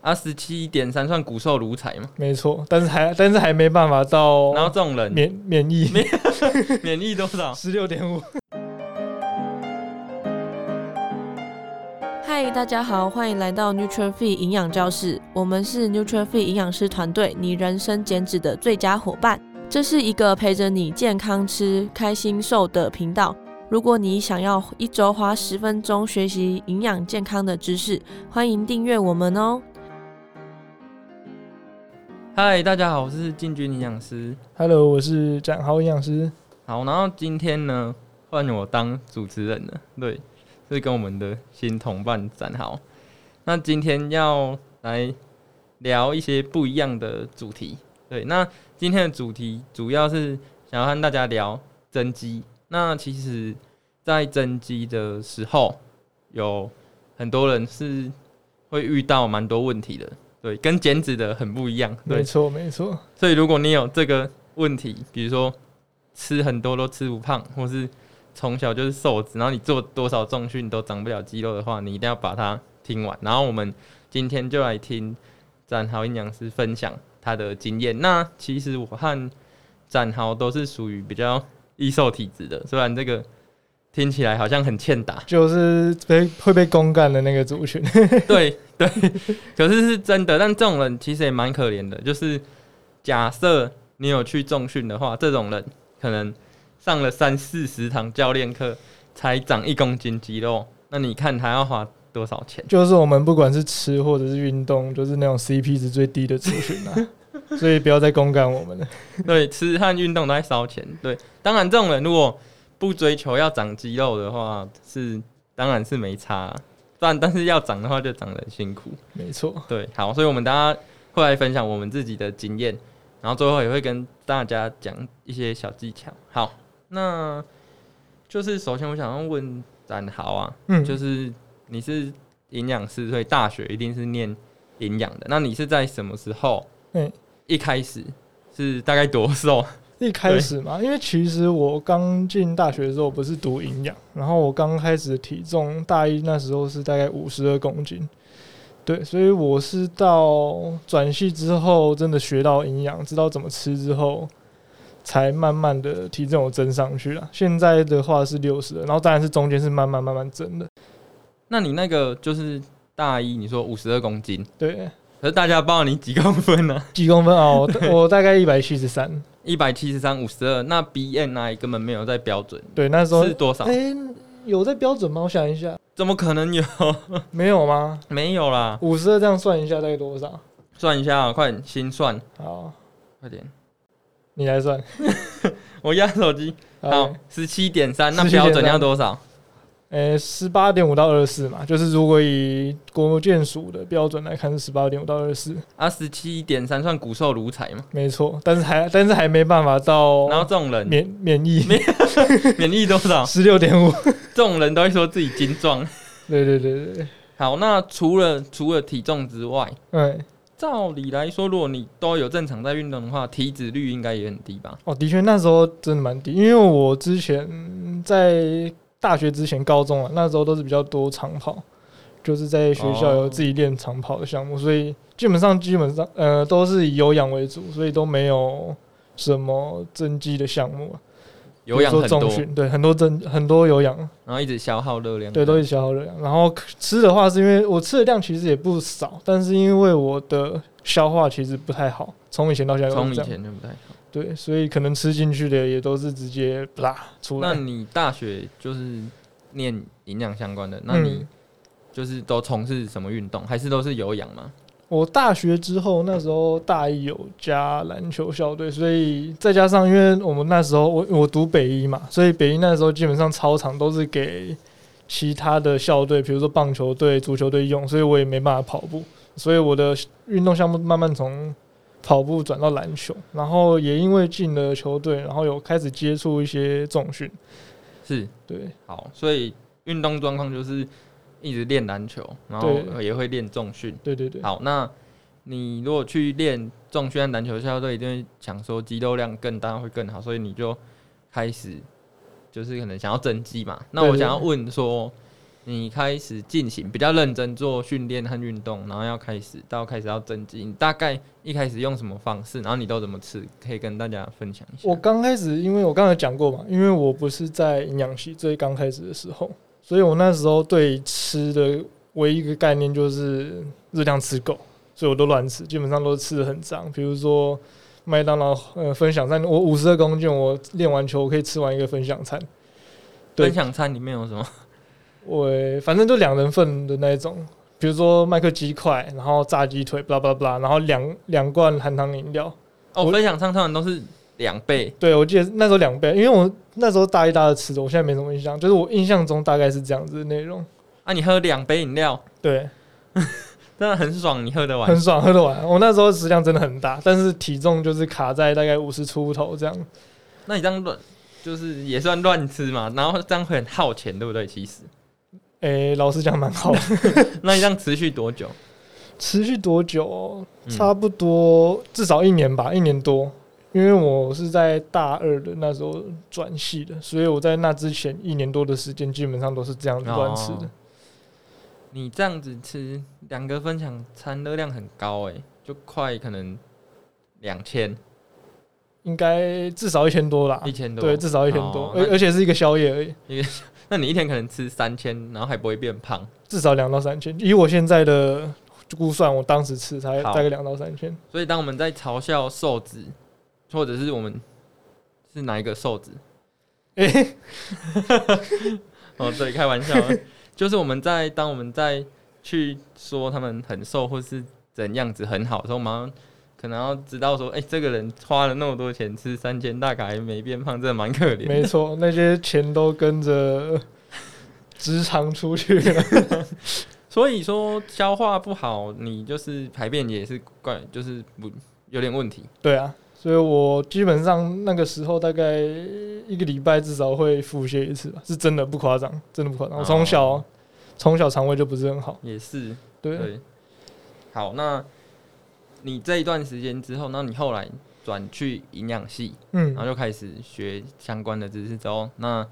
啊，十七点三算骨瘦如柴嘛？没错，但是还但是还没办法到。然后这种人免免疫免 免疫多少？十六点五。嗨，大家好，欢迎来到 Fit 营养教室。我们是 Fit 营养师团队，你人生减脂的最佳伙伴。这是一个陪着你健康吃、开心瘦的频道。如果你想要一周花十分钟学习营养健康的知识，欢迎订阅我们哦。嗨，大家好，我是进军营养师。Hello，我是展豪营养师。好，然后今天呢，换我当主持人了。对，是跟我们的新同伴展豪。那今天要来聊一些不一样的主题。对，那今天的主题主要是想要和大家聊增肌。那其实，在增肌的时候，有很多人是会遇到蛮多问题的。对，跟减脂的很不一样。没错，没错。所以如果你有这个问题，比如说吃很多都吃不胖，或是从小就是瘦子，然后你做多少重训都长不了肌肉的话，你一定要把它听完。然后我们今天就来听展豪营养师分享他的经验。那其实我和展豪都是属于比较易瘦体质的，虽然这个。听起来好像很欠打，就是被会被公干的那个族群。对对，可是是真的。但这种人其实也蛮可怜的，就是假设你有去重训的话，这种人可能上了三四十堂教练课才长一公斤肌肉，那你看他要花多少钱？就是我们不管是吃或者是运动，就是那种 CP 值最低的族群啊。所以不要再公干我们了。对，吃和运动都在烧钱。对，当然这种人如果。不追求要长肌肉的话，是当然是没差，但但是要长的话就长得很辛苦。没错，对，好，所以我们大家会来分享我们自己的经验，然后最后也会跟大家讲一些小技巧。好，那就是首先我想要问展豪啊，嗯，就是你是营养师，所以大学一定是念营养的，那你是在什么时候？嗯，一开始是大概多瘦？一开始嘛，因为其实我刚进大学的时候不是读营养，然后我刚开始的体重大一那时候是大概五十二公斤，对，所以我是到转系之后真的学到营养，知道怎么吃之后，才慢慢的体重有增上去了。现在的话是六十，然后当然是中间是慢慢慢慢增的。那你那个就是大一，你说五十二公斤，对，可是大家报你几公分呢？啊？几公分啊？我我大概一百七十三。一百七十三五十二，那 BNI 根本没有在标准。对，那时候是多少？哎、欸，有在标准吗？我想一下，怎么可能有？没有吗？没有啦。五十二这样算一下，大概多少？算一下啊，快点心算。好，快点，你来算。我压手机。好，十七点三，那标准要多少？呃，十八点五到二十四嘛，就是如果以国健署的标准来看，是十八点五到二十四。啊，十七点三算骨瘦如柴嘛？没错，但是还但是还没办法到。然后这种人免免疫 免免疫多少？十六点五。这种人都会说自己精壮。对对对对。好，那除了除了体重之外，对，照理来说，如果你都有正常在运动的话，体脂率应该也很低吧？哦，的确那时候真的蛮低，因为我之前在。大学之前，高中啊，那时候都是比较多长跑，就是在学校有自己练长跑的项目，所以基本上基本上呃都是以有氧为主，所以都没有什么增肌的项目啊。有氧很多，对，很多增很多有氧，然后一直消耗热量，对，都一直消耗热量。然后吃的话，是因为我吃的量其实也不少，但是因为我的消化其实不太好，从以前到现在，从以前就不太好。对，所以可能吃进去的也都是直接啦出来。那你大学就是念营养相关的，那你就是都从事什么运动？还是都是有氧吗？我大学之后那时候大一有加篮球校队，所以再加上因为我们那时候我我读北一嘛，所以北一那时候基本上操场都是给其他的校队，比如说棒球队、足球队用，所以我也没办法跑步，所以我的运动项目慢慢从。跑步转到篮球，然后也因为进了球队，然后有开始接触一些重训，是。对，好，所以运动状况就是一直练篮球，然后也会练重训，对对对。好，那你如果去练重训篮球校队，一定会想说肌肉量更大会更好，所以你就开始就是可能想要增肌嘛。那我想要问说，你开始进行比较认真做训练和运动，然后要开始到开始要增肌，你大概一开始用什么方式，然后你都怎么吃，可以跟大家分享一下。我刚开始，因为我刚才讲过嘛，因为我不是在营养系最刚开始的时候，所以我那时候对吃的唯一一个概念就是热量吃够，所以我都乱吃，基本上都吃的很脏。比如说麦当劳呃分享餐，我五十二公斤，我练完球我可以吃完一个分享餐。分享餐里面有什么？我反正就两人份的那一种，比如说麦克鸡块，然后炸鸡腿，巴拉巴拉巴拉，然后两两罐含糖饮料。哦，分享餐通常都是两倍。对，我记得那时候两倍，因为我那时候大一、大二吃的，我现在没什么印象，就是我印象中大概是这样子的内容。啊，你喝两杯饮料？对，真的很爽，你喝得完？很爽，喝得完。我那时候食量真的很大，但是体重就是卡在大概五十出头这样。那你这样乱，就是也算乱吃嘛？然后这样会很耗钱，对不对？其实。诶、欸，老实讲蛮好的。那你这样持续多久？持续多久？差不多至少一年吧，一年多。因为我是在大二的那时候转系的，所以我在那之前一年多的时间基本上都是这样子乱吃的。哦。你这样子吃两个分享餐热量很高诶，就快可能两千，应该至少一千多啦。一千多，对，至少一千多，而、哦、而且是一个宵夜而已。一个。那你一天可能吃三千，然后还不会变胖？至少两到三千。以我现在的估算，我当时吃才大概两到三千。所以当我们在嘲笑瘦子，或者是我们是哪一个瘦子？哎、欸，哦，对，开玩笑，就是我们在当我们在去说他们很瘦或是怎样子很好的时候，马上。可能要知道说，哎、欸，这个人花了那么多钱吃三千，大卡还没变胖，真的蛮可怜。没错，那些钱都跟着 直肠出去了。所以说消化不好，你就是排便也是怪，就是不有点问题。对啊，所以我基本上那个时候大概一个礼拜至少会腹泻一次吧，是真的不夸张，真的不夸张。我从小从、哦、小肠胃就不是很好，也是对，对。好，那。你这一段时间之后，那你后来转去营养系，嗯，然后就开始学相关的知识之后，那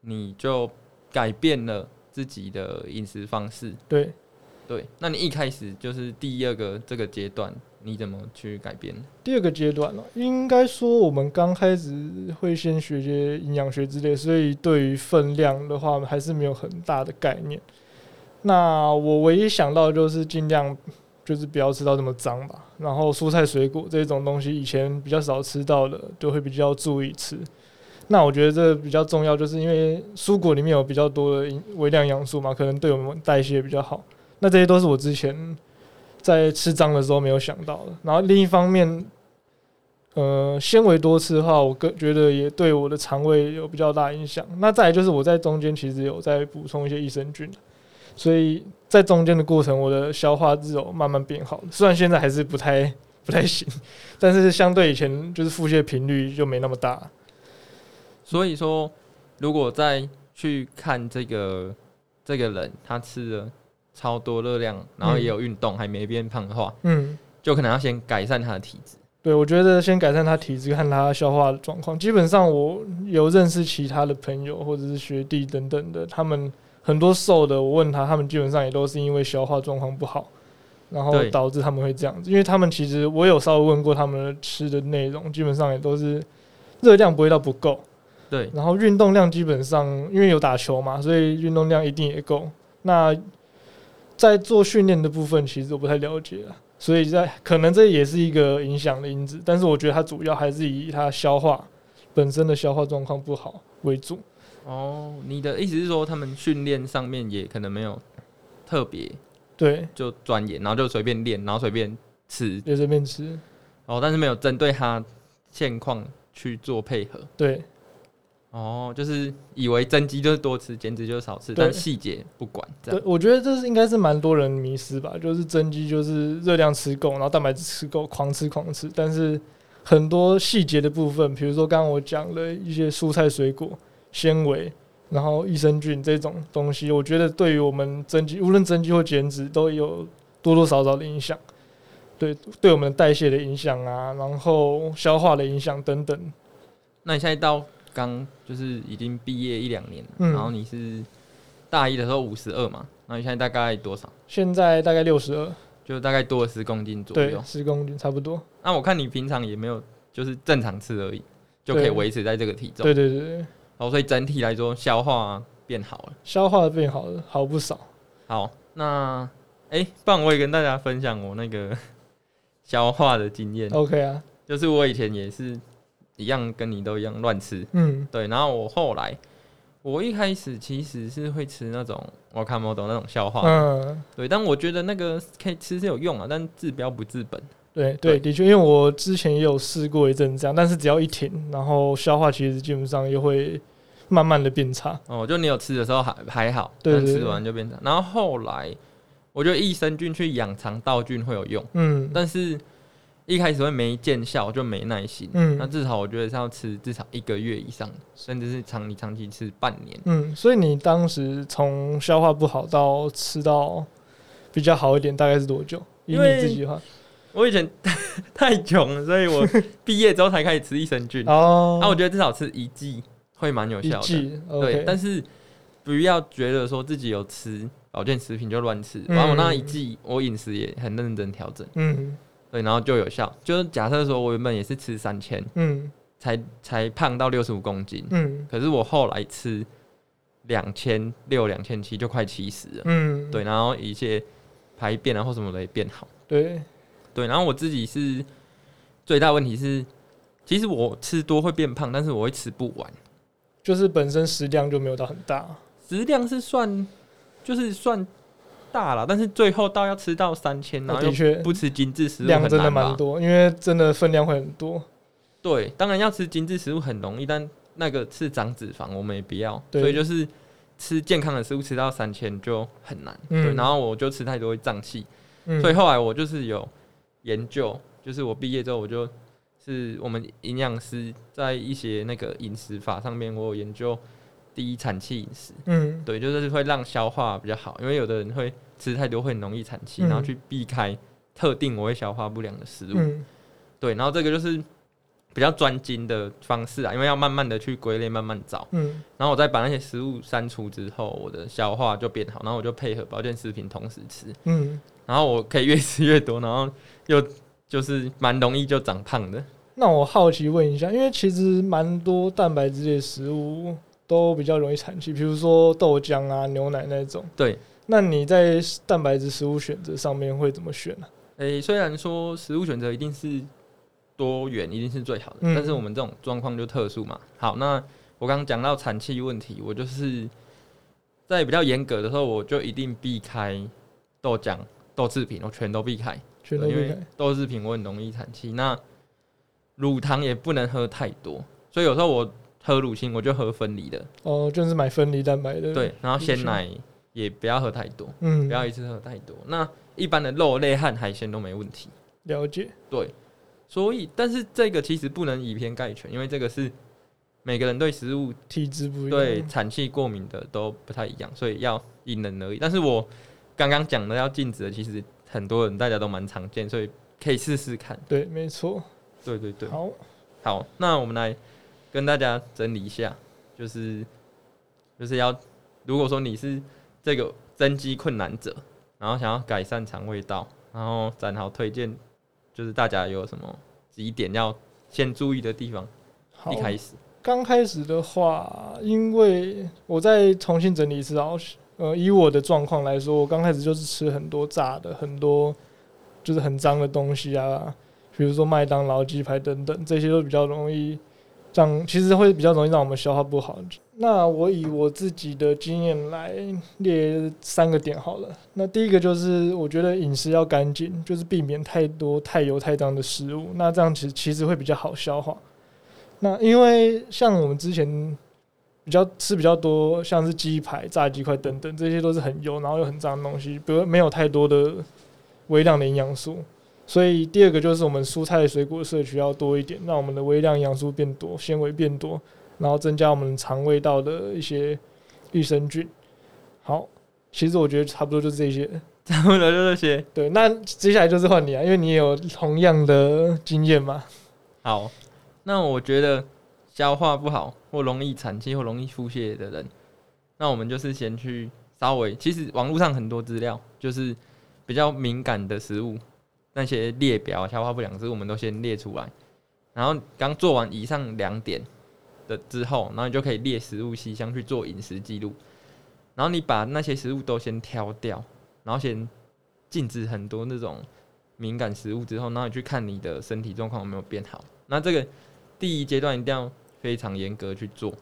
你就改变了自己的饮食方式。对，对。那你一开始就是第二个这个阶段，你怎么去改变？第二个阶段呢？应该说我们刚开始会先学些营养学之类，所以对于分量的话还是没有很大的概念。那我唯一想到的就是尽量。就是不要吃到这么脏吧，然后蔬菜水果这种东西以前比较少吃到的，就会比较注意吃。那我觉得这比较重要，就是因为蔬果里面有比较多的微量营养素嘛，可能对我们代谢比较好。那这些都是我之前在吃脏的时候没有想到的。然后另一方面，呃，纤维多吃的话，我个觉得也对我的肠胃有比较大影响。那再就是我在中间其实有在补充一些益生菌。所以在中间的过程，我的消化之后慢慢变好了。虽然现在还是不太 不太行，但是相对以前就是腹泻频率就没那么大。所以说，如果再去看这个这个人，他吃了超多热量，然后也有运动，还没变胖的话，嗯，就可能要先改善他的体质。对，我觉得先改善他体质，看他消化的状况。基本上，我有认识其他的朋友或者是学弟等等的，他们。很多瘦的，我问他，他们基本上也都是因为消化状况不好，然后导致他们会这样子。因为他们其实我有稍微问过他们的吃的内容，基本上也都是热量不会到不够。对，然后运动量基本上因为有打球嘛，所以运动量一定也够。那在做训练的部分，其实我不太了解了，所以在可能这也是一个影响的因子。但是我觉得它主要还是以它消化本身的消化状况不好为主。哦，你的意思是说，他们训练上面也可能没有特别对，就钻研，然后就随便练，然后随便吃，就随便吃。哦，但是没有针对他现况去做配合。对，哦，就是以为增肌就是多吃，减脂就是少吃，但细节不管。对，我觉得这是应该是蛮多人迷失吧，就是增肌就是热量吃够，然后蛋白质吃够，狂吃狂吃。但是很多细节的部分，比如说刚刚我讲了一些蔬菜水果。纤维，然后益生菌这种东西，我觉得对于我们增肌，无论增肌或减脂，都有多多少少的影响。对，对我们代谢的影响啊，然后消化的影响等等。那你现在到刚就是已经毕业一两年，嗯，然后你是。大一的时候五十二嘛，那你现在大概多少？现在大概六十二，就大概多了十公斤左右。十公斤差不多。那我看你平常也没有，就是正常吃而已，就可以维持在这个体重。对对对对。哦，所以整体来说，消化变好了，消化变好了，好不少。好，那哎、欸，不然我也跟大家分享我那个 消化的经验。OK 啊，就是我以前也是一样，跟你都一样乱吃。嗯，对。然后我后来，我一开始其实是会吃那种我看不懂那种消化。嗯，对。但我觉得那个可以吃是有用啊，但治标不治本。对对，的确，因为我之前也有试过一阵这样，但是只要一停，然后消化其实基本上又会慢慢的变差。哦，就你有吃的时候还还好，对，吃完就变差。然后后来，我觉得益生菌去养肠道菌会有用，嗯，但是一开始会没见效，就没耐心。嗯，那至少我觉得是要吃至少一个月以上，甚至是长你长期吃半年。嗯，所以你当时从消化不好到吃到比较好一点，大概是多久？以你自己的话。我以前 太穷了，所以我 毕业之后才开始吃益生菌。哦，那我觉得至少吃一剂会蛮有效的。对，但是不要觉得说自己有吃保健食品就乱吃。然后我那一剂，我饮食也很认真调整。嗯，对，然后就有效。就是假设说我原本也是吃三千，嗯，才才胖到六十五公斤。嗯，可是我后来吃两千六、两千七，就快七十了。嗯，对，然后一些排便啊或什么的也变好。对。对，然后我自己是最大问题是，其实我吃多会变胖，但是我会吃不完，就是本身食量就没有到很大，食量是算就是算大了，但是最后到要吃到三千，然后的确不吃精致食物，量真的蛮多，因为真的分量会很多。对，当然要吃精致食物很容易，但那个是长脂肪，我们也不要，所以就是吃健康的食物吃到三千就很难。嗯、对，然后我就吃太多会胀气，嗯、所以后来我就是有。研究就是我毕业之后，我就是我们营养师在一些那个饮食法上面，我有研究低产气饮食。嗯，对，就是会让消化比较好，因为有的人会吃太多会很容易产气，然后去避开特定我会消化不良的食物。嗯，对，然后这个就是比较专精的方式啊，因为要慢慢的去归类，慢慢找。嗯，然后我再把那些食物删除之后，我的消化就变好，然后我就配合保健食品同时吃。嗯。然后我可以越吃越多，然后又 就是蛮容易就长胖的。那我好奇问一下，因为其实蛮多蛋白质类食物都比较容易产气，比如说豆浆啊、牛奶那种。对。那你在蛋白质食物选择上面会怎么选呢？诶、欸，虽然说食物选择一定是多元，一定是最好的，嗯、但是我们这种状况就特殊嘛。好，那我刚刚讲到产气问题，我就是在比较严格的时候，我就一定避开豆浆。豆制品我全都避开，全都避开，因为豆制品我很容易产气。那乳糖也不能喝太多，所以有时候我喝乳清我就喝分离的。哦，就是买分离蛋白的。对，然后鲜奶也不要喝太多，嗯，不要一次喝太多。那一般的肉类和海鲜都没问题。了解。对，所以但是这个其实不能以偏概全，因为这个是每个人对食物体质不一样，对产气过敏的都不太一样，所以要因人而异。但是我。刚刚讲的要禁止的，其实很多人大家都蛮常见，所以可以试试看。对，没错。对对对。好，好，那我们来跟大家整理一下，就是就是要，如果说你是这个增肌困难者，然后想要改善肠胃道，然后展豪推荐，就是大家有什么几点要先注意的地方？好，一开始，刚开始的话，因为我再重新整理一次啊。呃，以我的状况来说，我刚开始就是吃很多炸的，很多就是很脏的东西啊，比如说麦当劳、鸡排等等，这些都比较容易让，其实会比较容易让我们消化不好。那我以我自己的经验来列三个点好了。那第一个就是，我觉得饮食要干净，就是避免太多太油太脏的食物，那这样其实其实会比较好消化。那因为像我们之前。比较吃比较多，像是鸡排、炸鸡块等等，这些都是很油，然后又很脏的东西，比如没有太多的微量的营养素。所以第二个就是我们蔬菜水果摄取要多一点，让我们的微量营养素变多，纤维变多，然后增加我们肠胃道的一些益生菌。好，其实我觉得差不多就是这些，差不多就这些。对，那接下来就是换你啊，因为你也有同样的经验嘛。好，那我觉得。消化不好或容易产气或容易腹泻的人，那我们就是先去稍微，其实网络上很多资料，就是比较敏感的食物，那些列表、消化不良食物，我们都先列出来。然后刚做完以上两点的之后，然后你就可以列食物细项去做饮食记录。然后你把那些食物都先挑掉，然后先禁止很多那种敏感食物之后，然后你去看你的身体状况有没有变好。那这个第一阶段一定要非常严格去做，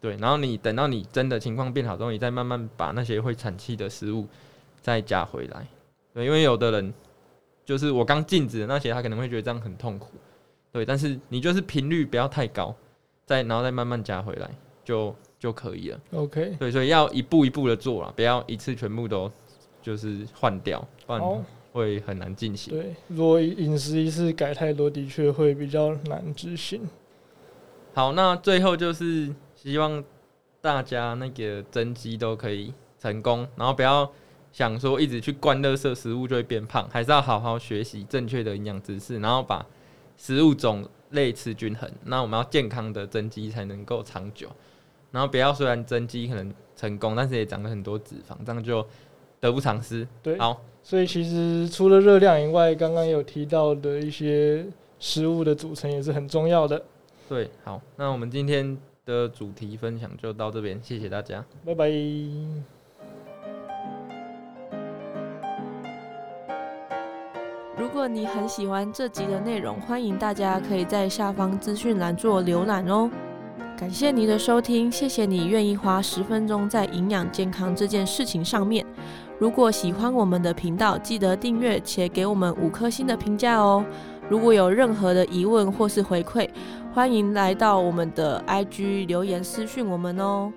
对。然后你等到你真的情况变好之后，你再慢慢把那些会产气的食物再加回来。对，因为有的人就是我刚禁止的那些，他可能会觉得这样很痛苦。对，但是你就是频率不要太高，再然后再慢慢加回来就就可以了。OK，对，所以要一步一步的做啦，不要一次全部都就是换掉，不然会很难进行。对，如果饮食一次改太多，的确会比较难执行。好，那最后就是希望大家那个增肌都可以成功，然后不要想说一直去灌垃圾食物就会变胖，还是要好好学习正确的营养知识，然后把。食物种类吃均衡，那我们要健康的增肌才能够长久。然后不要虽然增肌可能成功，但是也长了很多脂肪，这样就得不偿失。对，好，所以其实除了热量以外，刚刚有提到的一些食物的组成也是很重要的。对，好，那我们今天的主题分享就到这边，谢谢大家，拜拜。如果你很喜欢这集的内容，欢迎大家可以在下方资讯栏做浏览哦。感谢你的收听，谢谢你愿意花十分钟在营养健康这件事情上面。如果喜欢我们的频道，记得订阅且给我们五颗星的评价哦。如果有任何的疑问或是回馈，欢迎来到我们的 IG 留言私讯我们哦。